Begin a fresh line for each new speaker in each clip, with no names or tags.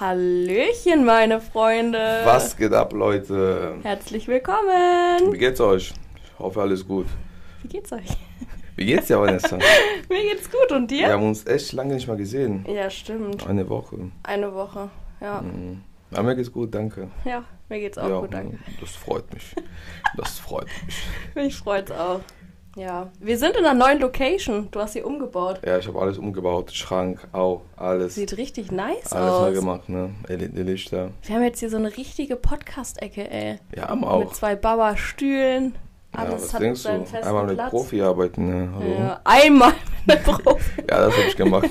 Hallöchen, meine Freunde.
Was geht ab, Leute?
Herzlich willkommen.
Wie geht's euch? Ich hoffe, alles gut.
Wie geht's euch?
Wie geht's dir, Vanessa?
Mir geht's gut und dir?
Wir haben uns echt lange nicht mal gesehen.
Ja, stimmt.
Eine Woche.
Eine Woche, ja.
Mhm. Aber mir geht's gut, danke.
Ja, mir geht's auch
ja,
gut, danke.
Das freut mich. Das freut mich.
Mich freut's auch. Ja, wir sind in einer neuen Location. Du hast sie umgebaut.
Ja, ich habe alles umgebaut. Schrank, auch, alles.
Sieht richtig nice
alles
aus.
neu gemacht, ne? LED-Lichter.
Wir haben jetzt hier so eine richtige Podcast-Ecke, ey.
Ja, haben
Mit
auch.
zwei Bauer-Stühlen.
Ja,
Alles
was
hat
denkst
seinen
du?
festen
Einmal mit
Platz.
Profi arbeiten, ne? Hallo?
Ja, einmal mit Profi.
Ja, das habe ich gemacht,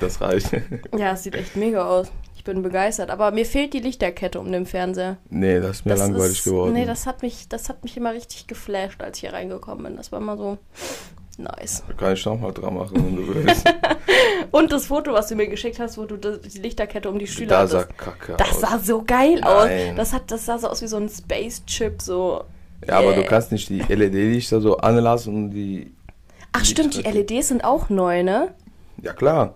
das reicht.
Ja, es sieht echt mega aus. Ich bin begeistert. Aber mir fehlt die Lichterkette um den Fernseher.
Nee, das ist mir
Das
langweilig
ist,
geworden.
Nee, das hat, mich, das hat mich immer richtig geflasht, als ich hier reingekommen bin. Das war immer so nice.
Da kann ich noch mal dran machen, wenn du willst.
Und das Foto, was du mir geschickt hast, wo du das- die Lichterkette um die Stühle
da
hattest.
sah kacke
Das
aus.
sah so geil aus.
Nein.
Das, hat, das sah so aus wie so ein Space-Chip, so.
Ja, aber du
Yeah.
kannst nicht die LED-Lichter so anlassen und die.
Ach stimmt, die LEDs sind auch neu, ne?
Ja, klar.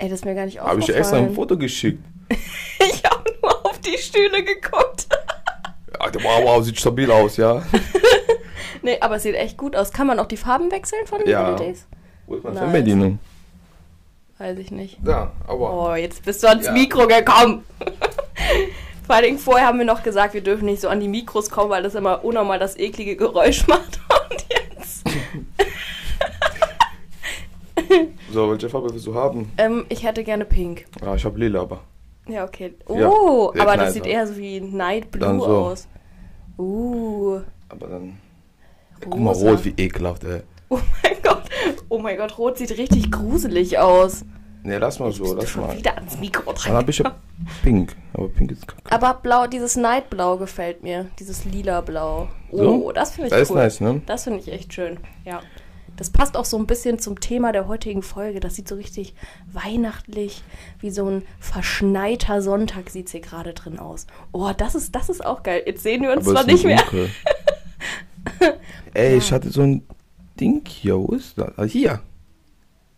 Ey, das ist mir gar nicht
Habe
aufgefallen.
ich dir extra ein Foto geschickt.
Ich habe nur auf die Stühle geguckt.
Ja, wow, wow, sieht stabil aus, ja.
nee, aber es sieht echt gut aus. Kann man auch die Farben wechseln von den
Ja.
LEDs?
Wo ist meine
Nice.
Fernbedienung?
Weiß ich nicht.
Da, aber.
Oh, jetzt bist du ans
Ja.
Mikro gekommen. Vor allen Dingen vorher haben wir noch gesagt, wir dürfen nicht so an die Mikros kommen, weil das immer unnormal das eklige Geräusch macht. Und jetzt.
So, welche Farbe willst du haben?
Ähm, ich hätte gerne pink.
Ah, ich habe lila, aber.
Ja, okay.
Ja,
Oh,
sehr
aber
nice
das sieht eher so wie Night Blue
so.
aus. Uh.
Aber dann. Ja, guck mal,
Rosa.
rot, wie ekelhaft, ey.
Oh mein Gott. Oh mein Gott, rot sieht richtig gruselig aus.
Nee, lass mal so, lass mal.
wieder ans Mikro
Dann hab ich ja pink. Aber pink ist kacke.
Aber blau, dieses Nightblau gefällt mir. Dieses lila Blau. Oh,
So?
das finde ich
Das ist
cool.
nice, ne?
Das finde ich echt schön. Ja. Das passt auch so ein bisschen zum Thema der heutigen Folge. Das sieht so richtig weihnachtlich, wie so ein verschneiter Sonntag sieht hier gerade drin aus. Oh, das ist, das ist auch geil. Jetzt sehen wir uns
Aber
zwar
es
nicht mehr.
Ey, ich hatte so ein Ding hier. Wo ist das? Ah, hier.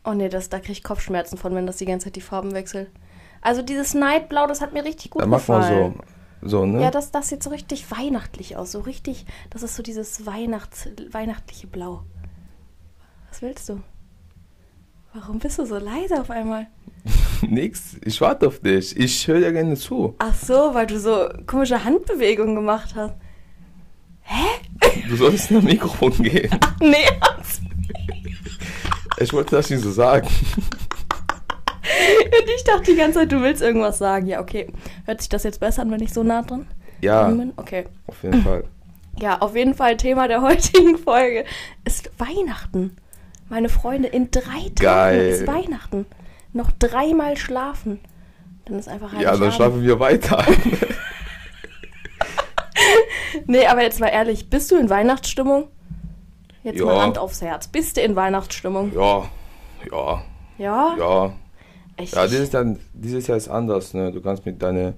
Oh nee, das, da kriege ich Kopfschmerzen von, wenn das die ganze Zeit die Farben wechselt. Also dieses Nightblau, das hat mir richtig gut
Dann mach mal
gefallen.
so. So, ne?
Ja, das, das sieht so richtig weihnachtlich aus. So richtig, das ist so dieses Weihnachts, weihnachtliche Blau. Was willst du? Warum bist du so leise auf einmal?
Nix. Ich warte auf dich. Ich höre dir gerne zu.
Ach so, weil du so komische Handbewegungen gemacht hast.
Du sollst nach dem Mikrofon gehen.
Ach nee.
Ich wollte das nicht so sagen.
Und ich dachte die ganze Zeit, du willst irgendwas sagen. Ja, okay. Hört sich das jetzt besser an, wenn ich so nah dran
Ja,
bin? Okay.
auf jeden Fall.
Ja, auf jeden Fall Thema der heutigen Folge ist Weihnachten. Meine Freunde, in drei Tagen
Geil.
ist Weihnachten. Noch dreimal schlafen. Dann ist einfach
Ja, dann schlafen wir weiter.
Nee, aber jetzt mal ehrlich, bist du in Weihnachtsstimmung? Jetzt
Ja.
mal Hand aufs Herz. Bist du in Weihnachtsstimmung?
ja, ja,
Ja?
ja.
Echt?
Ja, dieses Jahr, dieses Jahr ist anders, ne? Du kannst mit deiner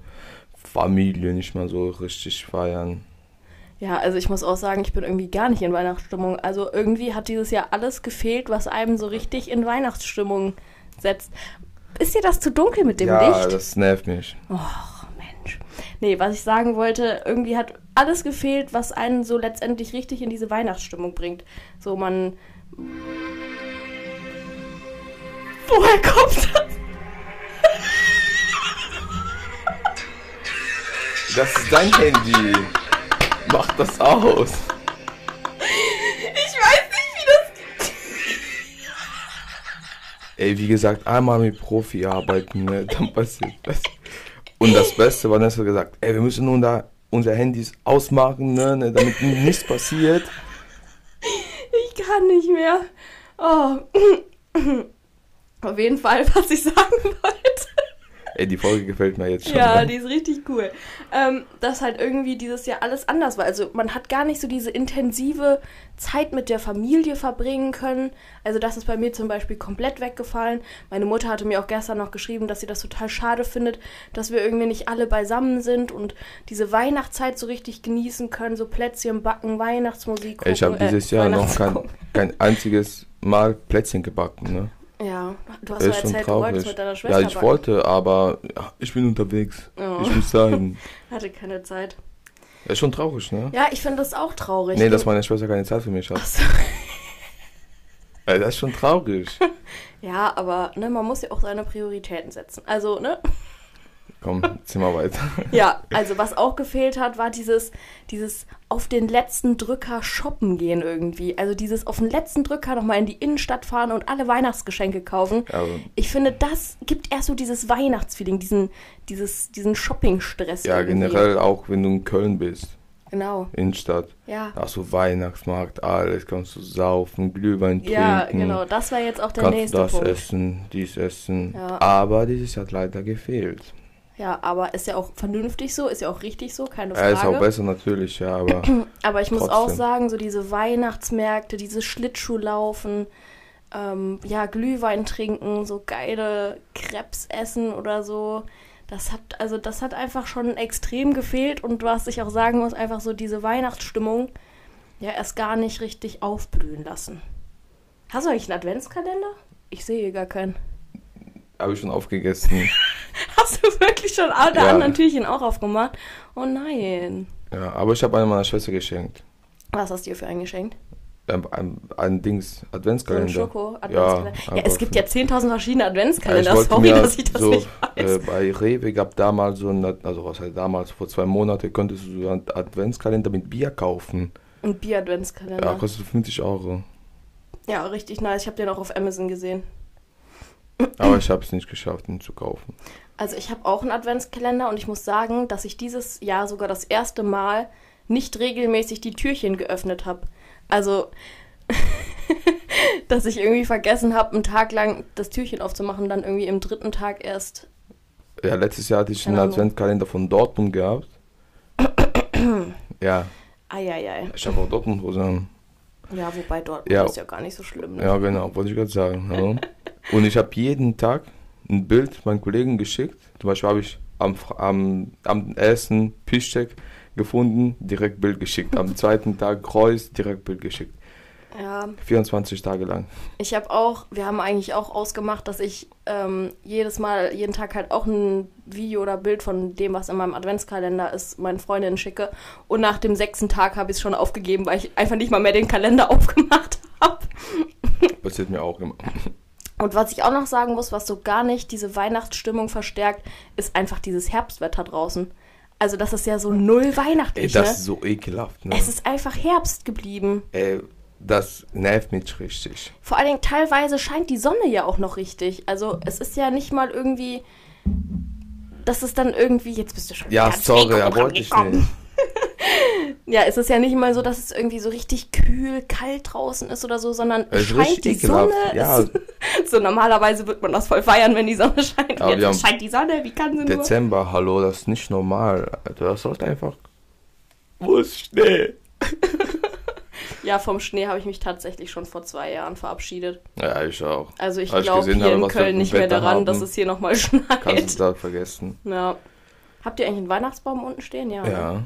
Familie nicht mal so richtig feiern.
Ja, also ich muss auch sagen, ich bin irgendwie gar nicht in Weihnachtsstimmung. Also irgendwie hat dieses Jahr alles gefehlt, was einem so richtig in Weihnachtsstimmung setzt. Ist dir das zu dunkel mit dem
ja,
Licht?
das nervt mich.
Och, Mensch. Nee, was ich sagen wollte, irgendwie hat alles gefehlt, was einen so letztendlich richtig in diese Weihnachtsstimmung bringt. So, man. Woher kommt das?
Das ist dein Handy. Mach das aus.
Ich weiß nicht, wie das geht.
Ey, wie gesagt, einmal mit Profi arbeiten, ne? Dann passiert das. Und das Beste war, Vanessa hat gesagt, ey, wir müssen nun da unsere Handys ausmachen, ne? ne, Damit nichts passiert.
Ich kann nicht mehr. Oh. Auf jeden Fall, was ich sagen wollte.
Ey, die Folge gefällt mir jetzt schon.
Ja,
ne?
die ist richtig cool. Ähm, dass halt irgendwie dieses Jahr alles anders war. Also man hat gar nicht so diese intensive Zeit mit der Familie verbringen können. Also das ist bei mir zum Beispiel komplett weggefallen. Meine Mutter hatte mir auch gestern noch geschrieben, dass sie das total schade findet, dass wir irgendwie nicht alle beisammen sind und diese Weihnachtszeit so richtig genießen können. So Plätzchen backen, Weihnachtsmusik
Ey, ich habe
gucken, äh,
dieses Jahr noch kein,
gucken.
kein einziges Mal Plätzchen gebacken, ne?
Ja, du hast ja erzählt, du wolltest mit deiner Schwester
Ja, ich
backen.
wollte, aber ja, ich bin unterwegs.
Oh.
Ich muss sagen.
Hatte keine Zeit.
Das ist schon traurig, ne?
Ja, ich finde das auch traurig.
Nee, dass meine Schwester keine Zeit für mich hat.
Ach so.
Ey, das ist schon traurig.
Ja, aber ne, man muss ja auch seine Prioritäten setzen. Also, ne?
Komm, zieh mal weiter.
Ja, also was auch gefehlt hat, war dieses, dieses auf den letzten Drücker shoppen gehen irgendwie. Also dieses auf den letzten Drücker nochmal in die Innenstadt fahren und alle Weihnachtsgeschenke kaufen.
Ja,
Ich finde, das gibt erst so dieses Weihnachtsfeeling, diesen, dieses, diesen Shopping-Stress.
ja
irgendwie.
generell auch, wenn du in Köln bist,
Genau,
Innenstadt.
ja.
Da hast du Weihnachtsmarkt, alles, kannst du saufen, Glühwein trinken.
Ja, genau, das war jetzt auch der
kannst
nächste
das
Punkt.
essen, dies essen.
Ja.
Aber dieses hat leider gefehlt.
Ja, aber ist ja auch vernünftig so, ist ja auch richtig so, keine
Er ist auch
Frage.
besser natürlich, ja, aber
aber ich muss
trotzdem.
auch sagen, so diese Weihnachtsmärkte, dieses Schlittschuhlaufen, ähm, ja, Glühwein trinken, so geile Krebs essen oder so. Das hat, also das hat einfach schon extrem gefehlt und was ich auch sagen muss, einfach so diese Weihnachtsstimmung ja erst gar nicht richtig aufblühen lassen. Hast du eigentlich einen Adventskalender? Ich sehe gar keinen.
Habe ich schon aufgegessen.
Hast du wirklich schon alle
Ja.
anderen Türchen auch aufgemacht? Oh nein.
ja, aber ich habe eine meiner Schwester geschenkt.
Was hast du ihr für ein geschenkt?
Ein, ein, ein Dings,
So ein
Adventskalender.
Schoko-Adventskalender. Ja,
einfach
es gibt ja 10.000 verschiedene
Ja, ich
Adventskalender.
wollte
Sorry,
mir
dass ich das
so,
nicht weiß.
äh, bei Rewe gab damals so ein, also was heißt damals, vor zwei Monaten konntest du so einen Adventskalender mit Bier kaufen.
Ein Bier-Adventskalender.
Ja,
Ja,
kostet 50 Euro.
richtig nice. Ich habe den auch auf Amazon gesehen.
Aber ich habe es nicht geschafft, ihn zu kaufen.
Also ich habe auch einen Adventskalender und ich muss sagen, dass ich dieses Jahr sogar das erste Mal nicht regelmäßig die Türchen geöffnet habe. Also, dass ich irgendwie vergessen habe, einen Tag lang das Türchen aufzumachen, dann irgendwie im dritten Tag erst.
Ja, letztes Jahr hatte ich einen. Adventskalender von Dortmund gehabt. ja,
Eieiei.
ich habe auch Dortmund-Hosen.
Ja, wobei dort
Ja.
ist ja gar nicht so schlimm. Ne?
Ja, genau, wollte ich gerade sagen. Ja. Und ich habe jeden Tag ein Bild meinen Kollegen geschickt. Zum Beispiel habe ich am, am, am ersten Pischcheck gefunden, direkt Bild geschickt. Am zweiten Tag Kreuz, direkt Bild geschickt.
ja.
24 Tage lang.
Ich habe auch, wir haben eigentlich auch ausgemacht, dass ich ähm, jedes Mal, jeden Tag halt auch ein Video oder Bild von dem, was in meinem Adventskalender ist, meinen Freundinnen schicke. Und nach dem sechsten Tag habe ich es schon aufgegeben, weil ich einfach nicht mal mehr den Kalender aufgemacht habe.
Passiert mir auch immer.
Und was ich auch noch sagen muss, was so gar nicht diese Weihnachtsstimmung verstärkt, ist einfach dieses Herbstwetter draußen. Also das ist ja so null
Ey,
weihnachtlich,
das
ne?
ist so ekelhaft, ne?
Es ist einfach Herbst geblieben.
Ey, das nervt mich richtig.
Vor allen Dingen teilweise scheint die Sonne ja auch noch richtig. Also es ist ja nicht mal irgendwie, dass es dann irgendwie, jetzt bist du schon
Ja, sorry, ja, wollte ich nicht.
Ja, es ist ja nicht mal so, dass es irgendwie so richtig kühl, kalt draußen ist oder so, sondern
Es
scheint die Sonne.
ekelhaft, ja.
So normalerweise wird man das voll feiern, wenn die Sonne scheint.
Aber
Jetzt scheint die Sonne, wie kann sie nur?
Dezember, hallo, das ist nicht normal. Alter, das sollte einfach. Wo ist Schnee?
Ja, vom Schnee habe ich mich tatsächlich schon vor zwei Jahren verabschiedet.
Ja, ich auch.
Also ich
Als
glaube hier
habe,
in Köln nicht mehr daran,
haben,
dass es hier nochmal
Kannst
schneit.
du da vergessen.
Ja. Habt ihr eigentlich einen Weihnachtsbaum unten stehen? Ja.
Ja.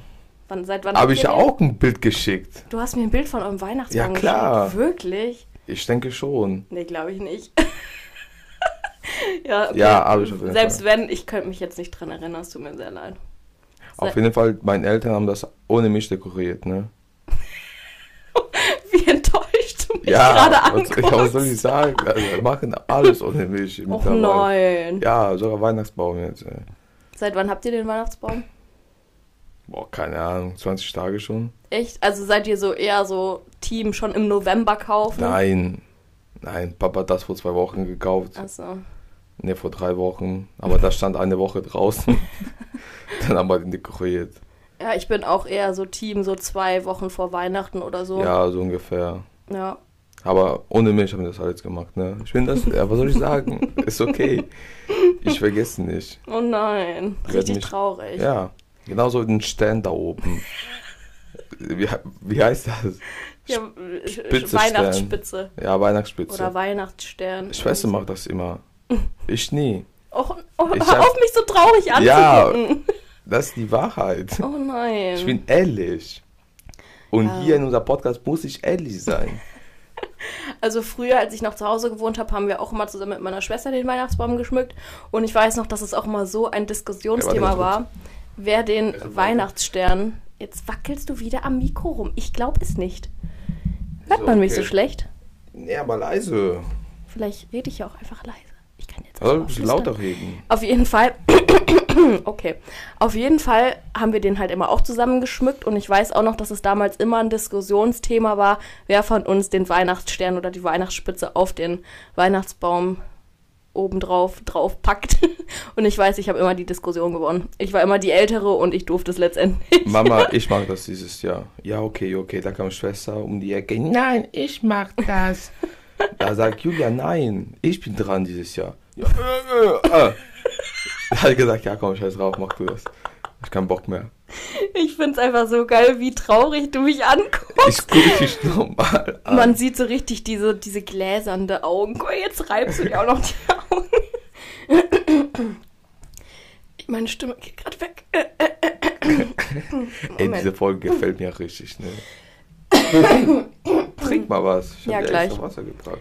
Wann, seit wann
Habe
habt
ich
ihr
ja auch ein Bild geschickt.
Du hast mir ein Bild von eurem Weihnachtsbaum
Ja, klar.
geschickt. Wirklich?
Ich denke schon.
Nee, glaube ich nicht. ja, okay.
Ja, habe ich auf jeden
Selbst
Fall.
wenn, ich könnte mich jetzt nicht dran erinnern, es tut mir sehr leid.
Auf jeden Fall, meine Eltern haben das ohne mich dekoriert, ne?
Wie enttäuscht du mich gerade
was,
anguckst.
ja, was soll ich sagen? Also, wir machen alles ohne mich.
Och
mittlerweile.
nein.
Ja, sogar Weihnachtsbaum jetzt. Ey.
Seit wann habt ihr den Weihnachtsbaum?
Boah, keine Ahnung, 20 Tage schon?
Echt? Also seid ihr so eher so Team schon im November kaufen?
Nein. Nein, Papa hat das vor zwei Wochen gekauft.
Achso.
Ne, vor drei Wochen. Aber da stand eine Woche draußen. Dann haben wir den dekoriert.
Ja, ich bin auch eher so Team so zwei Wochen vor Weihnachten oder so.
Ja, so ungefähr.
Ja.
Aber ohne mich haben wir das alles gemacht, ne? Ich bin das, ja, was soll ich sagen? Ist okay. Ich vergesse nicht.
Oh nein. Richtig
mich-
traurig.
Ja, genauso den Stern da oben. Wie, wie heißt das?
Ja, äh,
Spitze
Weihnachtsspitze.
Ja, Weihnachtsspitze.
Oder Weihnachtsstern.
Schwester macht das immer. Ich nie.
Oh, oh,
Ich
hör auf mich so traurig
Ja.
anzugucken.
Das ist die Wahrheit.
Oh nein.
Ich bin ehrlich. Und
Ja.
hier in unserem Podcast muss ich ehrlich sein.
Also früher, als ich noch zu Hause gewohnt habe, haben wir auch immer zusammen mit meiner Schwester den Weihnachtsbaum geschmückt. Und ich weiß noch, dass es auch immer so ein Diskussionsthema
Ja,
war, wer den
Also.
Weihnachtsstern. Jetzt wackelst du wieder am Mikro rum. Ich glaube es nicht. Hört
So,
man mich so schlecht?
Nee, aber leise.
Vielleicht rede ich ja auch einfach leise. Ich kann jetzt
Also
auch
lauter reden.
Auf jeden Fall. okay. Auf jeden Fall haben wir den halt immer auch zusammen geschmückt und ich weiß auch noch, dass es damals immer ein Diskussionsthema war, wer von uns den Weihnachtsstern oder die Weihnachtsspitze auf den Weihnachtsbaum obendrauf drauf packt. Und ich weiß, ich habe immer die Diskussion gewonnen. Ich war immer die Ältere und ich durfte es letztendlich.
Mama, ich mag das dieses Jahr. Ja, okay, okay. Da kam Schwester um die Ecke. Nein, ich mag das. Da sagt Julia, nein, ich bin dran dieses Jahr. Ja, äh, äh, äh. Da hat gesagt, ja komm, scheiß drauf, mach du das. Ich keinen Bock mehr.
Ich finde es einfach so geil, wie traurig du mich anguckst.
Ich gucke dich normal an.
Man sieht so richtig diese, diese gläsernde Augen. Guck, jetzt reibst du dir auch noch die Augen. Meine Stimme geht gerade weg.
Ey, diese Folge gefällt mir richtig, ne? Trink mal was. Ich hab
Ja,
dir
gleich.
extra Wasser gebracht.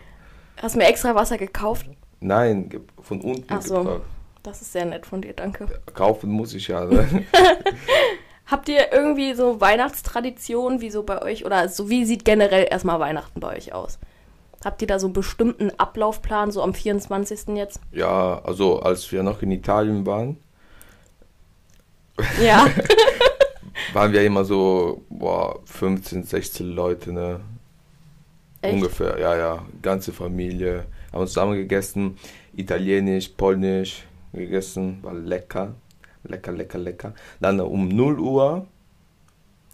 Hast mir extra Wasser gekauft?
Nein, von unten
Ach so.
gebracht.
Das ist sehr nett von dir, danke.
Kaufen muss ich ja, ne?
Habt ihr irgendwie so Weihnachtstraditionen, wie so bei euch, oder so wie sieht generell erstmal Weihnachten bei euch aus? Habt ihr da so einen bestimmten Ablaufplan, so am 24. jetzt?
Ja, also als wir noch in Italien waren,
Ja.
waren wir immer so, boah, 15, 16 Leute, ne?
Echt?
Ungefähr, ja, ja. Ganze Familie. Haben zusammen gegessen. Italienisch, Polnisch gegessen. War lecker. Lecker, lecker, lecker. Dann um 0 Uhr,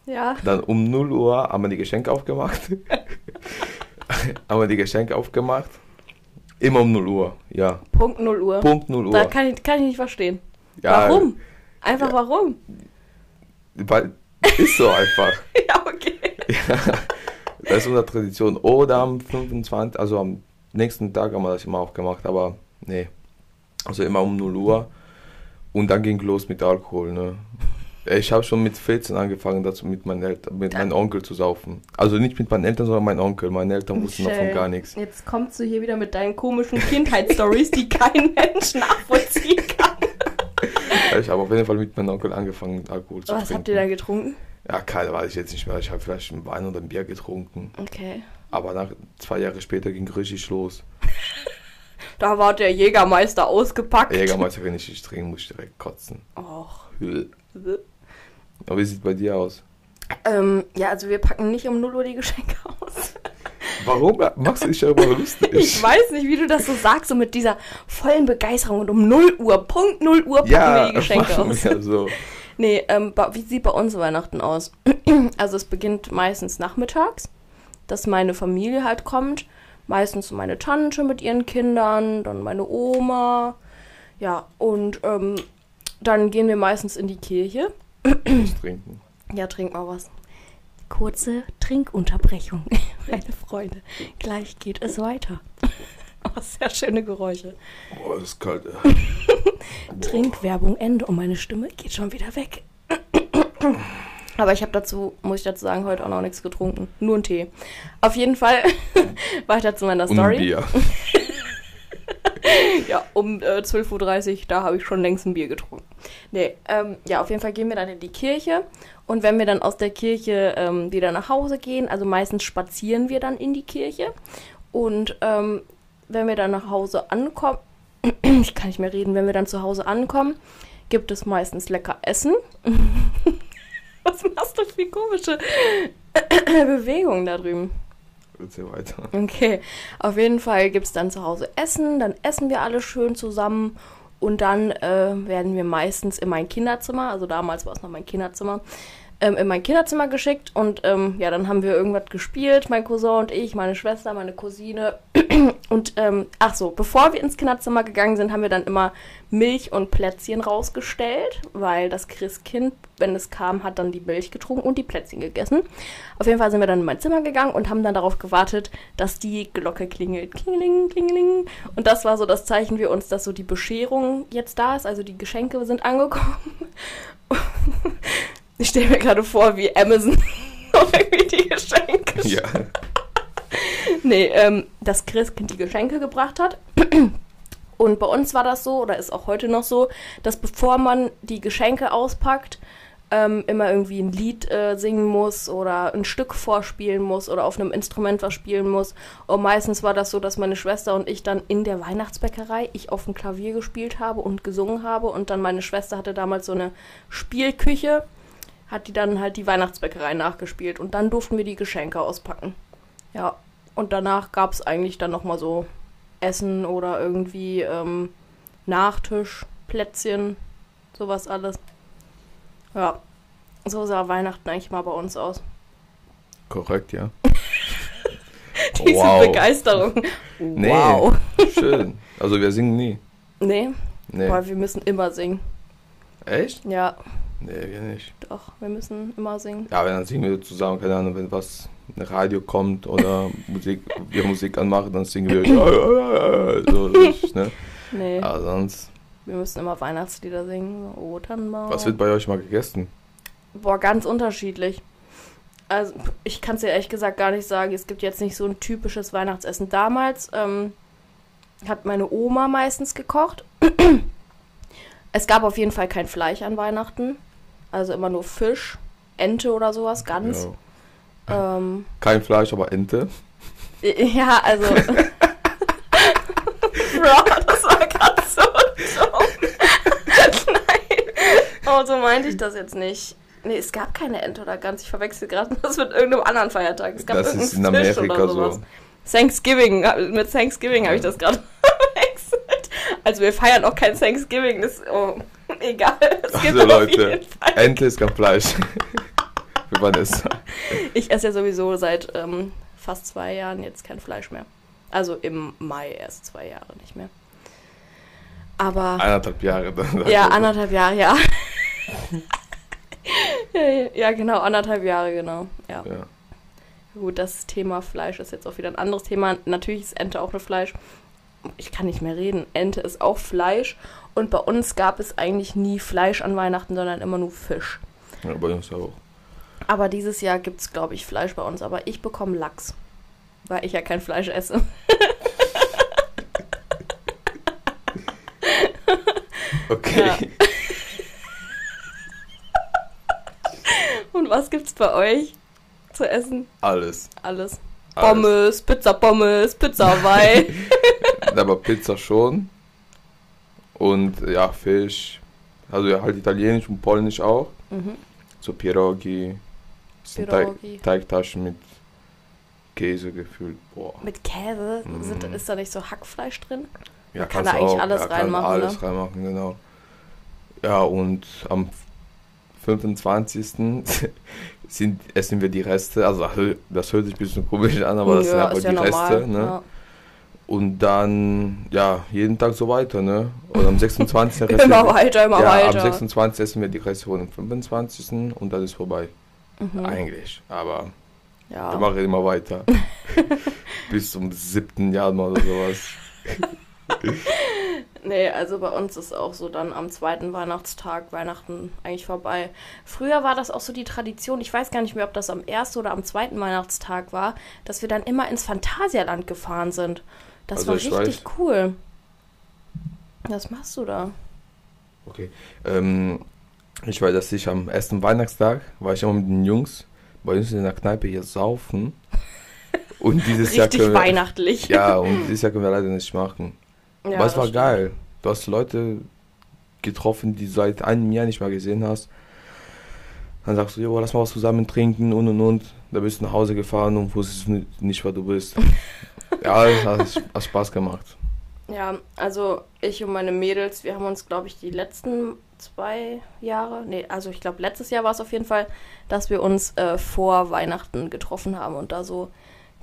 Ja.
dann um 0 Uhr haben wir die Geschenke aufgemacht. haben wir die Geschenke aufgemacht. Immer um 0 Uhr, ja.
Punkt 0 Uhr.
Punkt 0 Uhr.
Da kann ich, kann ich nicht verstehen.
ja,
Warum? Einfach
Ja.
warum?
Weil, ist so einfach.
Ja, okay.
Ja, das ist unsere Tradition. Oder am 25, also am nächsten Tag haben wir das immer auch gemacht, aber nee. Also immer um 0 Uhr. Und dann ging los mit Alkohol, ne? Ich habe schon mit 14 angefangen, dazu mit meinen Eltern, mit meinem Onkel zu saufen. Also nicht mit meinen Eltern, sondern mein Onkel. Meine Eltern wussten davon
Michelle,
gar nichts.
Jetzt kommst du hier wieder mit deinen komischen Kindheitsstories, die kein Mensch nachvollziehen kann.
Ich habe auf jeden Fall mit meinem Onkel angefangen, Alkohol zu
Was
trinken.
habt ihr da getrunken?
Ja, keine weiß ich jetzt nicht mehr. Ich habe vielleicht einen Wein oder ein Bier getrunken.
Okay.
Aber nach zwei Jahre später ging richtig los.
Da war der Jägermeister ausgepackt.
Jägermeister, wenn ich nicht trinken, muss ich direkt kotzen.
Och.
Aber wie sieht bei dir aus?
Ähm, ja, also wir packen nicht um 0 Uhr die Geschenke aus.
Warum machst du dich darüber lustig?
Ich weiß nicht, wie du das so sagst, so mit dieser vollen Begeisterung und um 0 Uhr, Punkt 0 Uhr packen wir die Geschenke aus.
wir so.
Nee, ähm, wie sieht bei uns Weihnachten aus? Also es beginnt meistens nachmittags, dass meine Familie halt kommt. Meistens meine Tante mit ihren Kindern, dann meine Oma. Ja, und ähm, dann gehen wir meistens in die Kirche.
Nicht trinken.
Ja, trink mal was. Kurze Trinkunterbrechung, meine Freunde. Gleich geht es weiter. Oh, sehr schöne Geräusche.
Boah, das ist kalt.
Trinkwerbung Ende und meine Stimme geht schon wieder weg. Aber ich habe dazu, muss ich dazu sagen, heute auch noch nichts getrunken. Nur einen Tee. Auf jeden Fall weiter zu meiner
Und ein
Story.
Bier.
Ja, um äh, 12.30 Uhr, da habe ich schon längst ein Bier getrunken. Nee, ähm, ja, auf jeden Fall gehen wir dann in die Kirche. Und wenn wir dann aus der Kirche ähm, wieder nach Hause gehen, also meistens spazieren wir dann in die Kirche. Und ähm, wenn wir dann nach Hause ankommen, ich kann nicht mehr reden, wenn wir dann zu Hause ankommen, gibt es meistens lecker Essen. Was machst du für komische Bewegungen da drüben?
Erzähl weiter.
Okay, auf jeden Fall gibt es dann zu Hause Essen, dann essen wir alle schön zusammen und dann äh, werden wir meistens in mein Kinderzimmer, also damals war es noch mein Kinderzimmer, ähm, in mein Kinderzimmer geschickt und ähm, ja, dann haben wir irgendwas gespielt, mein Cousin und ich, meine Schwester, meine Cousine und ähm, ach so, bevor wir ins Kinderzimmer gegangen sind, haben wir dann immer Milch und Plätzchen rausgestellt, weil das Christkind, wenn es kam, hat dann die Milch getrunken und die Plätzchen gegessen. Auf jeden Fall sind wir dann in mein Zimmer gegangen und haben dann darauf gewartet, dass die Glocke klingelt. Klingeling, klingeling. Und das war so das Zeichen für uns, dass so die Bescherung jetzt da ist, also die Geschenke sind angekommen. Ich stelle mir gerade vor, wie Amazon irgendwie die Geschenke
Ja.
Nee, ähm, das Christkind die Geschenke gebracht hat. Und bei uns war das so, oder ist auch heute noch so, dass bevor man die Geschenke auspackt, ähm, immer irgendwie ein Lied äh, singen muss oder ein Stück vorspielen muss oder auf einem Instrument was spielen muss. Und meistens war das so, dass meine Schwester und ich dann in der Weihnachtsbäckerei, ich auf dem Klavier gespielt habe und gesungen habe und dann meine Schwester hatte damals so eine Spielküche, hat die dann halt die Weihnachtsbäckerei nachgespielt und dann durften wir die Geschenke auspacken. Ja, und danach gab es eigentlich dann nochmal so Essen oder irgendwie ähm, Nachtisch, Plätzchen, sowas alles. Ja, so sah Weihnachten eigentlich mal bei uns aus.
Korrekt, ja.
Diese
Wow.
Begeisterung.
Nee,
Wow.
schön. Also wir singen nie.
Nee,
Nee.
weil wir müssen immer singen.
Echt?
Ja,
Nee, wir nicht.
doch, wir müssen immer singen.
Ja, wenn dann singen wir zusammen, keine Ahnung, wenn was Radio kommt oder Musik, wir Musik anmachen, dann singen wir so richtig, ne?
Nee,
Aber sonst,
wir müssen immer Weihnachtslieder singen. Oh, Tannenbaum.
was wird bei euch mal gegessen?
Boah, ganz unterschiedlich. Also, ich kann es dir ehrlich gesagt gar nicht sagen. Es gibt jetzt nicht so ein typisches Weihnachtsessen. Damals ähm, hat meine Oma meistens gekocht. es gab auf jeden Fall kein Fleisch an Weihnachten. Also immer nur Fisch, Ente oder sowas, Gans.
Ja.
Ähm,
Kein Fleisch, aber Ente.
ja, also. Bro, das war gerade so. Nein. Oh, so meinte ich das jetzt nicht. Nee, es gab keine Ente oder Gans. Ich verwechsel gerade das mit irgendeinem anderen Feiertag. Es gab
Das ist in
Fisch
Amerika
oder sowas.
so.
Thanksgiving, mit Thanksgiving habe ich das gerade verwechselt. Also wir feiern auch kein Thanksgiving, das oh, egal. Es gibt
Also Leute. Ente ist kein Fleisch. Für Vanessa.
Ich esse ja sowieso seit ähm, fast zwei Jahren jetzt kein Fleisch mehr. Also im Mai erst zwei Jahre nicht mehr. Aber
Eineinhalb Jahre dann.
ja, anderthalb Jahre, ja. ja. Genau, anderthalb Jahre, genau. Ja.
Ja.
Gut, das Thema Fleisch ist jetzt auch wieder ein anderes Thema. Natürlich ist Ente auch eine Fleisch. Ich kann nicht mehr reden. Ente ist auch Fleisch. Und bei uns gab es eigentlich nie Fleisch an Weihnachten, sondern immer nur Fisch.
ja, bei uns auch.
Aber dieses Jahr gibt es, glaube ich, Fleisch bei uns. Aber ich bekomme Lachs. Weil ich ja kein Fleisch esse.
Okay.
Ja. Und was gibt's bei euch zu essen?
Alles.
Alles.
Alles.
Pommes, Pizza Pommes, Pizza Hawaii.
Aber Pizza schon. Und ja, Fisch. Also ja, halt italienisch und polnisch auch.
mhm.
So Pierogi. Sind
Pierogi.
Teig, Teigtaschen mit Käse gefüllt. Boah.
Mit Käse?
Mhm.
Sind, ist da nicht so Hackfleisch drin?
Ja,
kann da eigentlich
auch,
alles
ja, kann
reinmachen,
Alles
ne?
reinmachen, genau. Ja, und am 25. sind, essen wir die Reste. Also das hört sich ein bisschen komisch an, aber das sind
ja,
aber
ist
die
ja normal.
Reste. Ne?
Ja.
Und dann, ja, jeden Tag so weiter, ne? Und am 26. essen
Immer
wir-
weiter, immer
ja,
weiter.
am 26. essen wir die von dem 25. und dann ist vorbei.
Mhm.
Eigentlich. Aber wir
Ja.
machen immer weiter. Bis zum 7. Januar oder sowas.
Nee, also bei uns ist auch so dann am zweiten Weihnachtstag Weihnachten eigentlich vorbei. Früher war das auch so die Tradition, ich weiß gar nicht mehr, ob das am ersten oder am zweiten Weihnachtstag war, dass wir dann immer ins Phantasialand gefahren sind. Das
Also
war richtig cool. Was machst du da?
Okay. Ähm, ich weiß, dass ich am ersten Weihnachtstag war ich immer mit den Jungs bei uns in der Kneipe hier saufen. Und dieses Jahr
Richtig
können wir,
weihnachtlich.
Ja, und dieses Jahr können wir leider nicht machen.
Ja,
Aber es war
stimmt.
geil. Du hast Leute getroffen, die du seit einem Jahr nicht mehr gesehen hast. Dann sagst du, jo, lass mal was zusammen trinken und und und. Da bist du nach Hause gefahren und wusstest ni- nicht, wer du bist. ja, das hat, hat Spaß gemacht.
Ja, also ich und meine Mädels, wir haben uns, glaube ich, die letzten zwei Jahre, nee, also ich glaube, letztes Jahr war es auf jeden Fall, dass wir uns äh, vor Weihnachten getroffen haben und da so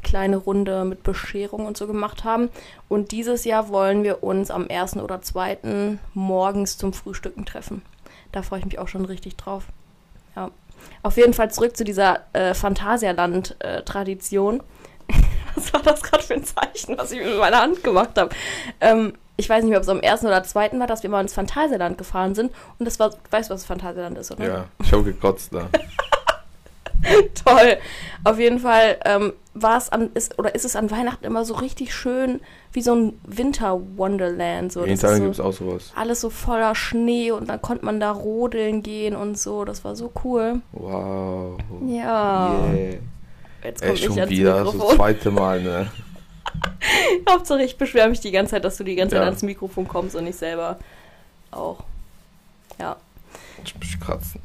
kleine Runde mit Bescherung und so gemacht haben. Und dieses Jahr wollen wir uns am ersten oder zweiten morgens zum Frühstücken treffen. Da freue ich mich auch schon richtig drauf. Ja. Auf jeden Fall zurück zu dieser äh, Phantasialand-Tradition. Was war das gerade für ein Zeichen, was ich mit meiner Hand gemacht habe? Ähm, ich weiß nicht mehr, ob es am ersten oder zweiten war, dass wir mal ins Phantasialand gefahren sind. Und das war, du weißt, was Phantasialand ist, oder?
Ja, ich habe gekotzt da.
Toll. Auf jeden Fall ähm, war es an, ist, oder ist es an Weihnachten immer so richtig schön wie so ein Winter-Wonderland. So.
In Italien
so
gibt es auch sowas.
alles so voller Schnee und dann konnte man da rodeln gehen und so. Das war so cool.
Wow.
Ja.
Yeah.
Jetzt
Ey,
kommt ich
schon wieder, das
Mikrofon.
zweite Mal, ne?
Hauptsache ich beschwere mich die ganze Zeit, dass du die ganze Zeit
Ja.
ans Mikrofon kommst und ich selber auch. Ja,
Ich muss kratzen.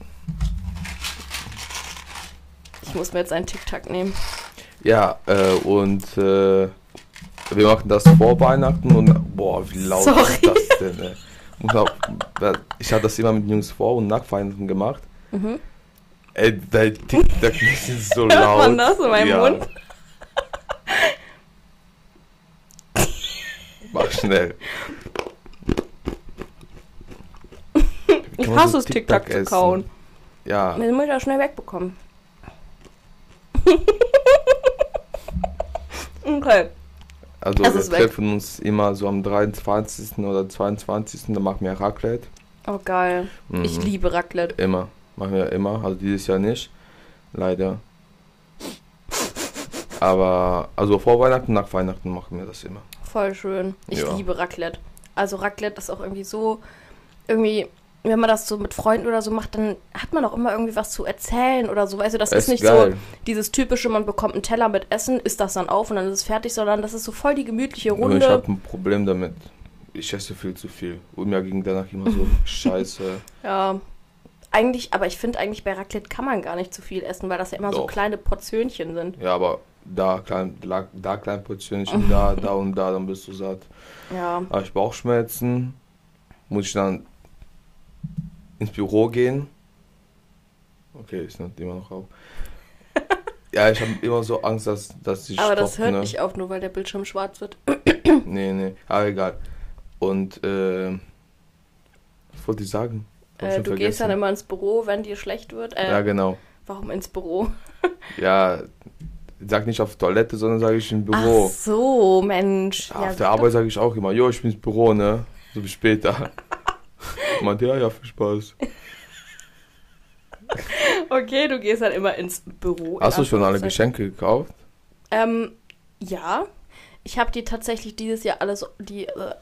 ich muss mir jetzt einen Tic-Tac nehmen.
Ja, äh, und äh, wir machen das vor Weihnachten und boah, wie laut
Sorry.
ist das denn? Ey? Auch, ich hatte das immer mit den Jungs vor und nach Weihnachten gemacht.
Mhm.
Ey, dein TikTok ist so
Hört
laut.
man das in meinem Mund?
Mach schnell.
Ich hasse
so
es, Tic-Tac zu kauen.
Ja,
Den muss ich ja schnell wegbekommen. okay.
also
Es
wir
ist weg.
treffen uns immer so am 23. oder 22. Dann machen wir Raclette.
Oh, geil.
Mhm.
Ich liebe Raclette.
Immer. Machen wir immer. Also dieses Jahr nicht. Leider. Aber, also vor Weihnachten, nach Weihnachten machen wir das immer.
Voll schön. Ich
Ja.
liebe Raclette. Also Raclette ist auch irgendwie so, irgendwie, wenn man das so mit Freunden oder so macht, dann hat man auch immer irgendwie was zu erzählen oder so. Weißt du, das ist,
Ist
nicht
geil.
so dieses typische, man bekommt einen Teller mit Essen, isst das dann auf und dann ist es fertig, sondern das ist so voll die gemütliche Runde.
ich habe ein Problem damit. Ich esse viel zu viel. Und mir ging danach immer so scheiße.
Ja. Eigentlich, aber ich finde eigentlich bei Raclette kann man gar nicht zu viel essen, weil das ja immer so
Doch.
kleine Portionchen sind.
Ja, aber da klein, da, da klein Portionchen, da, da und da, dann bist du satt.
Ja.
Habe ich Bauchschmerzen, muss ich dann ins Büro gehen. Okay, ist nicht immer noch auf. ja, ich habe immer so Angst, dass, dass ich
Aber das
stopp,
hört
ne?
nicht auf, nur weil der Bildschirm schwarz wird.
Nee, nee, aber egal. Und, äh, was wollte ich sagen?
Äh, du gehst dann
vergessen.
immer ins Büro, wenn dir schlecht wird. Äh,
Ja, genau.
Warum ins Büro?
Ja, sag nicht auf Toilette, sondern sage ich im Büro.
Ach so, Mensch.
Ja,
Ja,
auf der Arbeit sage ich auch immer, jo, ich bin ins Büro, ne? So bis später. Meint, ja, ja, viel Spaß.
Okay, du gehst dann immer ins Büro.
Hast du schon alle. Geschenke gekauft?
Ähm, ja. Ich habe die tatsächlich dieses Jahr alles, die, äh,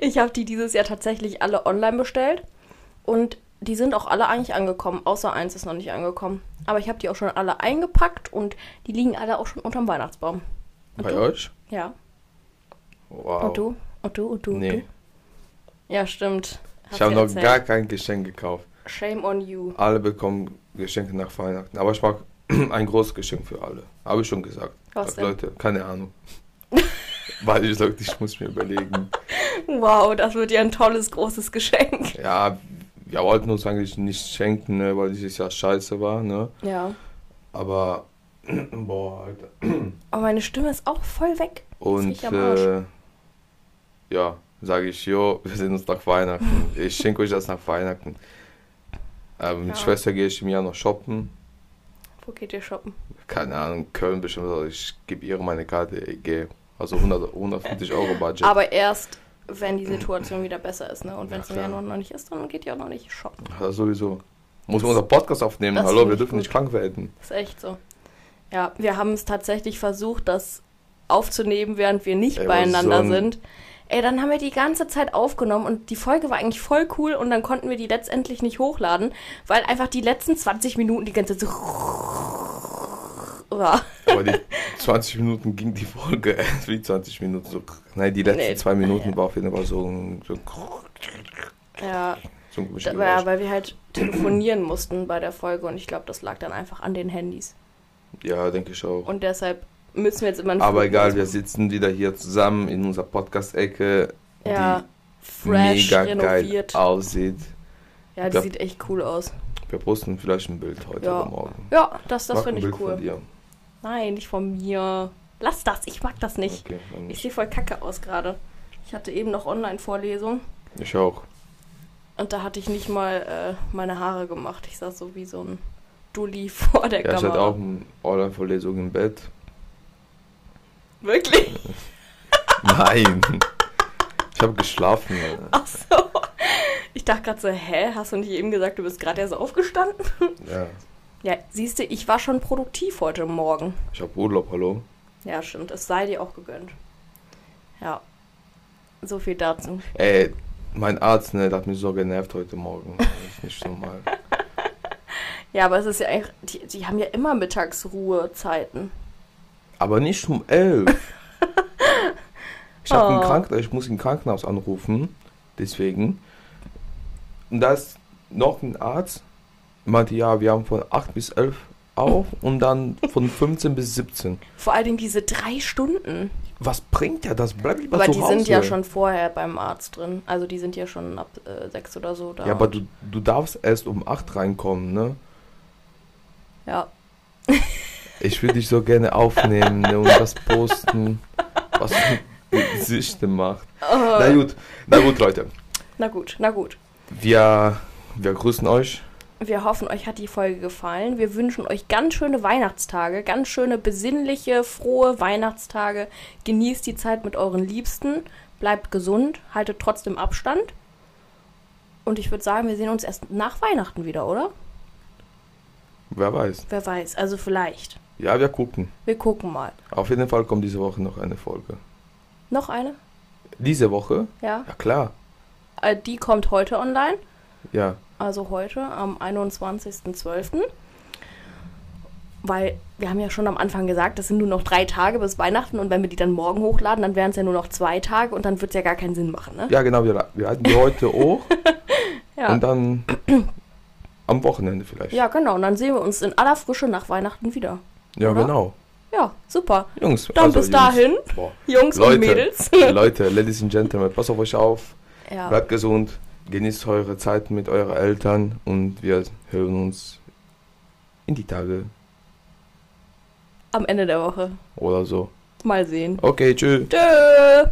ich habe die dieses Jahr tatsächlich alle online bestellt und die sind auch alle eigentlich angekommen, außer eins ist noch nicht angekommen. Aber ich habe die auch schon alle eingepackt und die liegen alle auch schon unterm Weihnachtsbaum. Und
Bei
du?
euch?
Ja.
Wow.
Und du? Und du? Und du? Und
Nee.
du? Ja, stimmt. Hast
Ich habe noch
erzählt.
gar kein Geschenk gekauft.
Shame on you.
Alle bekommen Geschenke nach Weihnachten. Aber ich mag ein großes Geschenk für alle. Habe ich schon gesagt.
Was?
Leute, keine Ahnung. Weil ich sagte, ich muss mir überlegen.
Wow, das wird ja ein tolles, großes Geschenk.
Ja, wir wollten uns eigentlich nicht schenken, ne, weil dieses Jahr scheiße war, ne?
Ja.
Aber, boah, Alter.
Aber meine Stimme ist auch voll weg.
Und äh, ja, sage ich, jo, wir sehen uns nach Weihnachten. Ich schenke euch das nach Weihnachten. Mit
Ja.
Schwester gehe ich im Januar shoppen.
Wo geht ihr shoppen?
Keine Ahnung, Köln bestimmt. Also ich gebe ihr meine Karte, ich gehe. Also 100, 150 Euro Budget.
Aber erst, wenn die Situation wieder besser ist, ne? Und wenn es
Ja,
im
klar.
Januar noch nicht ist, dann geht ihr auch noch nicht shoppen.
Ja, sowieso. Muss man unser Podcast aufnehmen.
Das
Hallo, wir dürfen
gut.
nicht krank werden.
Ist echt so. Ja, wir haben es tatsächlich versucht, das aufzunehmen, während wir nicht
Ey,
beieinander
so
sind. Ey, dann haben wir die ganze Zeit aufgenommen und die Folge war eigentlich voll cool und dann konnten wir die letztendlich nicht hochladen, weil einfach die letzten 20 Minuten die ganze Zeit so war.
Aber die 20 Minuten ging die Folge wie 20 Minuten. So, nein, die letzten
Nee.
zwei Minuten war auf jeden Fall so ein, so,
Ja,
so ein
da
Geräusch.
weil wir halt telefonieren mussten bei der Folge und ich glaube, das lag dann einfach an den Handys.
Ja, denke ich auch.
Und deshalb müssen wir jetzt immer
Aber
Flugmodus
egal, wir
machen.
sitzen wieder hier zusammen in unserer Podcast-Ecke,
Ja,
die
fresh,
mega
renoviert.
geil aussieht.
Ja, die
Ja.
sieht echt cool aus.
Wir posten vielleicht ein Bild heute
Ja.
oder morgen.
Ja, das, das finde ich cool. Nein, nicht von mir. Lass das, ich mag das nicht.
Okay,
Ich sehe voll kacke aus gerade. Ich hatte eben noch Online-Vorlesung
Ich auch.
und da hatte ich nicht mal äh, meine Haare gemacht. Ich saß so wie so ein Dulli vor der
Ja, ich
Kamera.
hatte auch eine Online-Vorlesung im Bett.
Wirklich?
Nein. ich habe geschlafen. Alter.
Ach so. Ich Ich dachte gerade so, hä, hast du nicht eben gesagt, du bist gerade erst aufgestanden?
Ja.
Ja, siehst du, ich war schon produktiv heute Morgen.
Ich habe Urlaub, hallo.
Ja, stimmt. Es sei dir auch gegönnt. Ja. So viel dazu.
Ey, mein Arzt, ne, der hat mich so genervt heute Morgen. Nicht normal.
Ja, aber es ist ja eigentlich, die, die haben ja immer Mittagsruhezeiten.
Aber nicht um elf. Ich, hab
Oh.
ein Krank ich muss ein Krankenhaus anrufen, deswegen. Und da ist noch ein Arzt, meinte, ja, wir haben von 8 bis 11 auf und dann von 15 bis 17.
Vor allen Dingen diese drei Stunden.
Was bringt ja das? Bleib lieber
Aber
zu
die
Hause.
sind ja schon vorher beim Arzt drin. Also die sind ja schon ab äh, sechs oder so da.
Ja, aber du, du darfst erst um 8 reinkommen, ne?
Ja.
Ich würde dich so gerne aufnehmen ne, und das posten, was du mit Gesichter macht. Na
Äh,
gut, na gut, Leute.
na gut, na gut.
Wir, wir grüßen euch.
Wir hoffen, euch hat die Folge gefallen. Wir wünschen euch ganz schöne Weihnachtstage, ganz schöne besinnliche, frohe Weihnachtstage. Genießt die Zeit mit euren Liebsten, bleibt gesund, haltet trotzdem Abstand. Und ich würde sagen, wir sehen uns erst nach Weihnachten wieder, oder?
Wer weiß.
Wer weiß, also vielleicht.
Ja, wir gucken.
Wir gucken mal.
Auf jeden Fall kommt diese Woche noch eine Folge.
Noch eine?
Diese Woche?
Ja.
Ja, klar.
Äh, die kommt heute online.
Ja.
Also heute am 21.12. Weil wir haben ja schon am Anfang gesagt, das sind nur noch drei Tage bis Weihnachten und wenn wir die dann morgen hochladen, dann wären es ja nur noch zwei Tage und dann wird es ja gar keinen Sinn machen, ne?
Ja, genau. Wir, wir halten die heute hoch
Ja.
und dann am Wochenende vielleicht.
ja, genau. Und dann sehen wir uns in aller Frische nach Weihnachten wieder.
Ja,
oder?
genau.
Ja, super.
Jungs,
Dann
also
bis
Jungs,
dahin,
Boah.
Jungs
Leute,
und Mädels.
Leute, Ladies and Gentlemen, passt auf euch auf.
ja.
Bleibt gesund. Genießt eure Zeit mit euren Eltern und wir hören uns in die Tage
Am Ende der Woche.
oder so.
Mal sehen.
Okay, tschüss.
Tschö.